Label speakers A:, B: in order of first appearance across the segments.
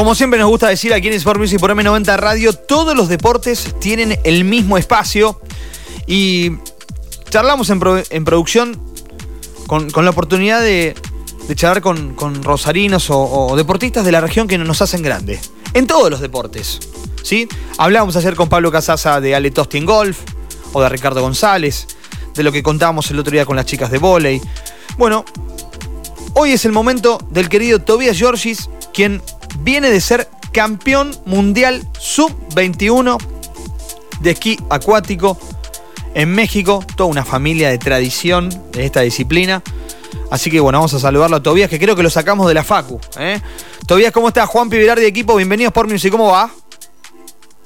A: Como siempre nos gusta decir aquí en Sport Music por M90 Radio, todos los deportes tienen el mismo espacio y charlamos en, producción con, la oportunidad de, charlar con, rosarinos o, deportistas de la región que nos hacen grandes. En todos los deportes. ¿sí? Hablábamos ayer con Pablo Casasa de Ale Tosti en golf o de Ricardo González, de lo que contábamos el otro día con las chicas de volei. Bueno, hoy es el momento del querido Tobias Georgis, quien viene de ser campeón mundial sub-21 de esquí acuático en México, toda una familia de tradición de esta disciplina. Así que bueno, vamos a saludarlo a Tobías, que creo que lo sacamos de la Facu. ¿eh? Tobías, ¿cómo estás? Juan Pivilar de equipo, bienvenidos por Music, ¿cómo va?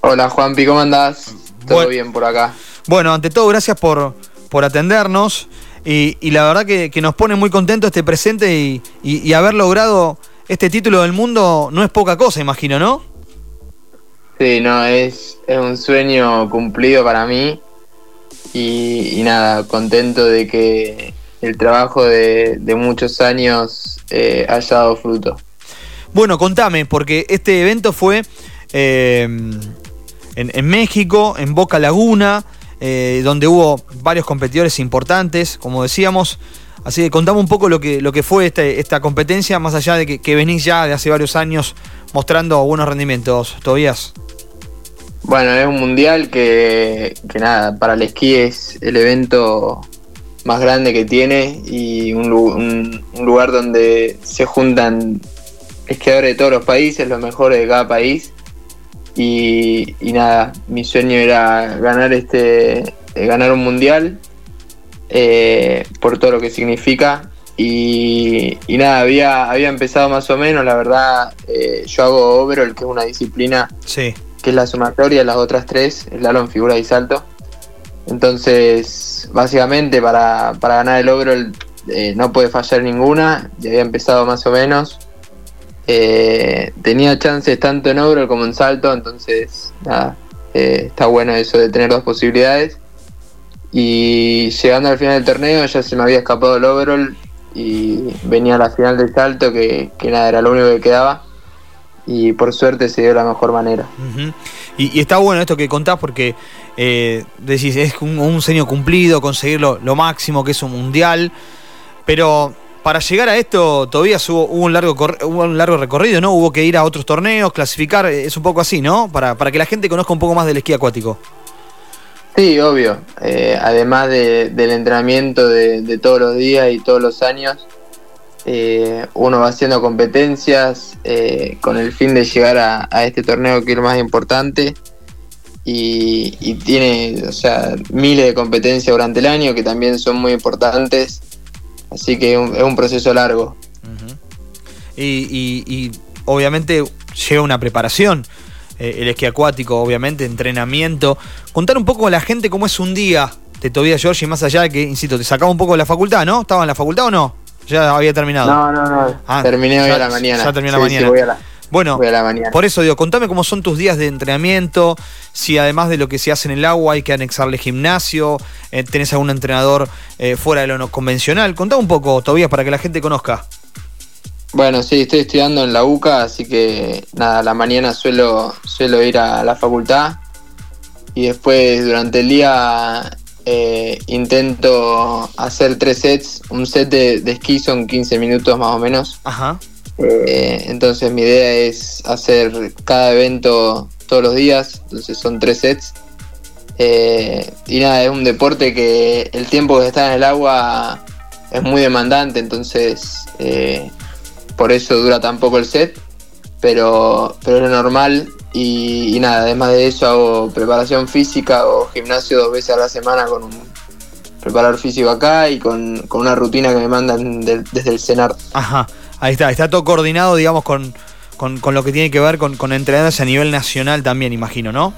B: Hola Juanpi, ¿cómo andás? Todo bien por acá.
A: Bueno, ante todo, gracias por, por atendernos. Y, la verdad que, nos pone muy contento este presente y, y haber logrado este título del mundo no es poca cosa, imagino, ¿no?
B: Sí, no, es, es un sueño cumplido para mí y, nada, contento de que el trabajo de, muchos años eh, haya dado fruto.
A: Bueno, contame, porque este evento fue eh, en, México, en Boca Laguna, eh, donde hubo varios competidores importantes, como decíamos. Así que contame un poco lo que, lo que fue este, esta competencia, más allá de que, venís ya de hace varios años mostrando buenos rendimientos, Tobías.
B: Bueno, es un mundial que, que nada, para el esquí es el evento más grande que tiene y un, lugar donde se juntan esquiadores de todos los países, los mejores de cada país. Y, y nada, mi sueño era ganar este ganar un mundial eh, por todo lo que significa. Y, nada, había, había empezado más o menos, la verdad, eh, yo hago overall, que es una disciplina que es la sumatoria de las otras tres, el en figura y salto. Entonces, básicamente para, ganar el overall eh, no puede fallar ninguna, ya había empezado más o menos. tenía chances tanto en overall como en salto, entonces nada, está bueno eso de tener dos posibilidades. Y llegando al final del torneo ya se me había escapado el overall y venía la final del salto que, nada, era lo único que quedaba. Y por suerte se dio la mejor manera.
A: y, está bueno esto que contás porque eh, decís, es un, sueño cumplido, conseguir lo, máximo que es un mundial. Pero para llegar a esto todavía hubo, un, largo, un largo recorrido, ¿no? Hubo que ir a otros torneos, clasificar, es un poco así, ¿no? Para, para que la gente conozca un poco más del esquí acuático.
B: Sí, obvio. Eh, además del entrenamiento de, todos los días y todos los años, eh, uno va haciendo competencias eh, con el fin de llegar a, este torneo que es lo más importante. Y, tiene, o sea, miles de competencias durante el año que también son muy importantes. Así que es un, proceso largo.
A: y, y obviamente lleva una preparación. Eh, el esquí acuático, obviamente, entrenamiento. Contar un poco a la gente cómo es un día de Tobias George y más allá de que, insisto, te sacaba un poco de la facultad, ¿no? ¿Estaba en la facultad o no? Ya había terminado.
B: No, no, no. Ah, Terminé hoy a la mañana.
A: Ya terminé la mañana.
B: voy a la,
A: bueno, por eso digo, contame cómo son tus días de entrenamiento, si además de lo que se hace en el agua hay que anexarle gimnasio, eh, tenés algún entrenador eh, fuera de lo no convencional. Contame un poco, Tobias, para que la gente conozca.
B: Bueno, sí, estoy estudiando en la UCA, así que nada, la mañana suelo, suelo ir a la facultad y después durante el día eh, intento hacer tres sets. Un set de, esquí son 15 minutos más o menos. Ajá. Eh, entonces mi idea es hacer cada evento todos los días, entonces son tres sets. Eh, y nada, es un deporte que el tiempo que está en el agua es muy demandante, entonces por eso dura tan poco el set, pero, pero es lo normal y, nada, además de eso hago preparación física o gimnasio dos veces a la semana con un preparador físico acá y con, una rutina que me mandan desde el CENAR.
A: Ajá, ahí está, está todo coordinado, digamos, con, lo que tiene que ver con, con entrenadores a nivel nacional también, imagino, ¿no?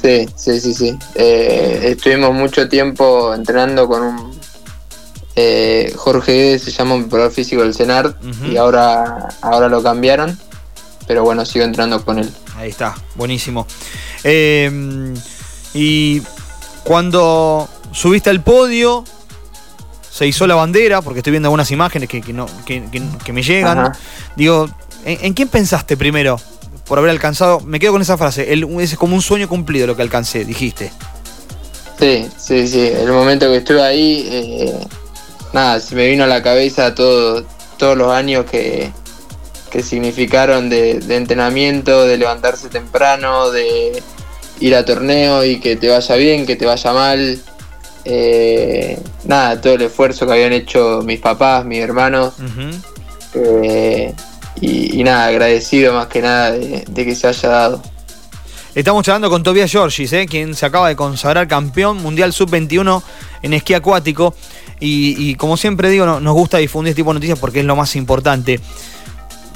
B: Sí, sí, sí, sí. Eh, estuvimos mucho tiempo entrenando con un eh, Jorge se llama un preparador físico del CENAR y ahora, ahora lo cambiaron. Pero bueno, sigo entrenando con él.
A: Ahí está, buenísimo. Eh, y cuando subiste al podio, se hizo la bandera, porque estoy viendo algunas imágenes que, no, que, me llegan. Digo, ¿en, quién pensaste primero? por haber alcanzado. Me quedo con esa frase. es como un sueño cumplido lo que alcancé, dijiste.
B: Sí, sí, sí. El momento que estuve ahí, eh, nada, se me vino a la cabeza todo, todos los años que, que significaron de, entrenamiento, de levantarse temprano, de ir a torneo y que te vaya bien, que te vaya mal. Eh, nada, todo el esfuerzo que habían hecho mis papás, mis hermanos. Eh, y, nada, agradecido más que nada de, que se haya dado.
A: Estamos charlando con Tobias Giorgis, eh, quien se acaba de consagrar campeón mundial sub-21 en esquí acuático. Y, como siempre digo, nos gusta difundir este tipo de noticias porque es lo más importante.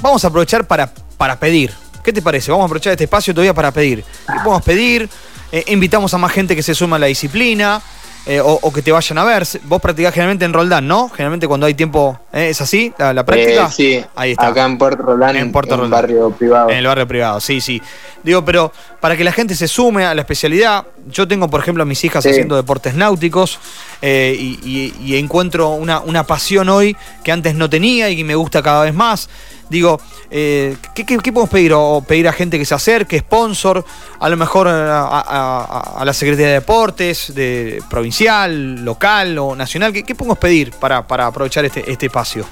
A: Vamos a aprovechar para, para pedir. ¿Qué te parece? Vamos a aprovechar este espacio todavía para pedir. Podemos pedir, eh, invitamos a más gente que se suma a la disciplina. Eh, o, que te vayan a ver. Vos practicás generalmente en Roldán, ¿no? Generalmente cuando hay tiempo, ¿eh? ¿es así la, práctica?
B: Eh, sí, ahí está. Acá en Puerto Roldán, en, Puerto en el barrio privado.
A: En el barrio privado, sí, sí. Digo, pero para que la gente se sume a la especialidad, yo tengo, por ejemplo, a mis hijas haciendo deportes náuticos y, encuentro una, una pasión hoy que antes no tenía y que me gusta cada vez más. Digo, eh, ¿qué, podemos pedir? O pedir a gente que se acerque, sponsor, a lo mejor a, la Secretaría de Deportes, de provincial, local o nacional. ¿Qué, podemos pedir para, aprovechar este, este, espacio?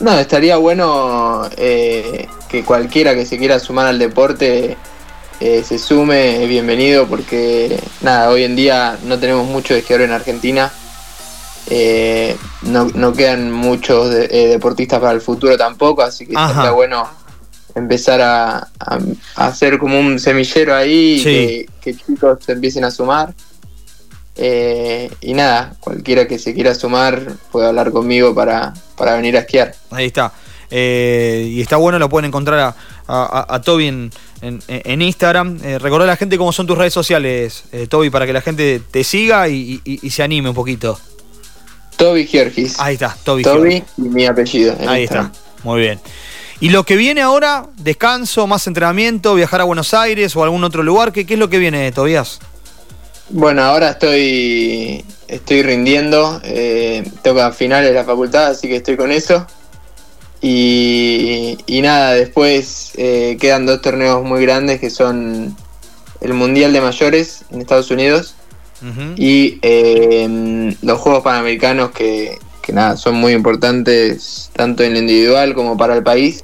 B: No, estaría bueno eh, que cualquiera que se quiera sumar al deporte eh, se sume, es bienvenido, porque nada, hoy en día no tenemos mucho de esquiador en Argentina eh, no, quedan muchos eh, deportistas para el futuro tampoco, así que sería bueno empezar a, hacer como un semillero ahí, que, chicos se empiecen a sumar. Eh, y nada, cualquiera que se quiera sumar puede hablar conmigo para, venir a esquiar.
A: Ahí está. y está bueno, lo pueden encontrar a, Toby en, Instagram. Eh, recordá a la gente cómo son tus redes sociales, Toby, para que la gente te siga y se anime un poquito.
B: Toby Giorgis.
A: Ahí está, Toby,
B: Toby y mi apellido.
A: Ahí está, muy bien. ¿Y lo que viene ahora? ¿Descanso, más entrenamiento, viajar a Buenos Aires o a algún otro lugar? ¿Qué, qué es lo que viene, Tobias?
B: Bueno, ahora estoy, estoy rindiendo. Eh, toca finales de la facultad, así que estoy con eso. Y, nada, después eh, quedan dos torneos muy grandes que son el Mundial de Mayores en Estados Unidos y eh, los Juegos Panamericanos que, nada, son muy importantes tanto en lo individual como para el país.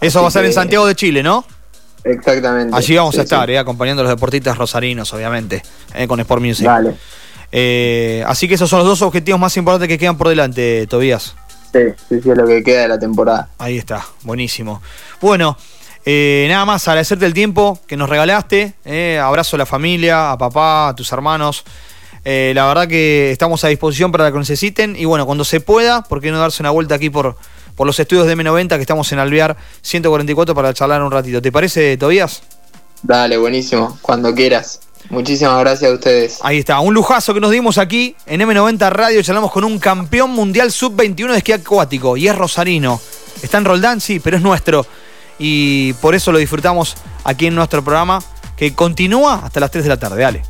A: Eso va a ser en Santiago de Chile, ¿no?
B: Exactamente.
A: Allí vamos a estar, eh, acompañando a los deportistas rosarinos, obviamente, eh, con Sport Music. Vale. así que esos son los dos objetivos más importantes que quedan por delante, Tobías.
B: Sí, sí, sí, es lo que queda de la temporada.
A: Ahí está, buenísimo. Bueno, eh, nada más, agradecerte el tiempo que nos regalaste. Eh, abrazo a la familia, a papá, a tus hermanos. Eh, la verdad que estamos a disposición para lo que necesiten. Y bueno, cuando se pueda, ¿por qué no darse una vuelta aquí por, por los estudios de M90 que estamos en Alvear 144 para charlar un ratito? ¿Te parece, Tobías?
B: Dale, buenísimo. Cuando quieras. Muchísimas gracias a ustedes.
A: Ahí está, un lujazo que nos dimos aquí en M90 Radio. Charlamos con un campeón mundial sub-21 de esquí acuático y es rosarino. Está en Roldán, sí, pero es nuestro y por eso lo disfrutamos aquí en nuestro programa que continúa hasta las 3 de la tarde. Dale.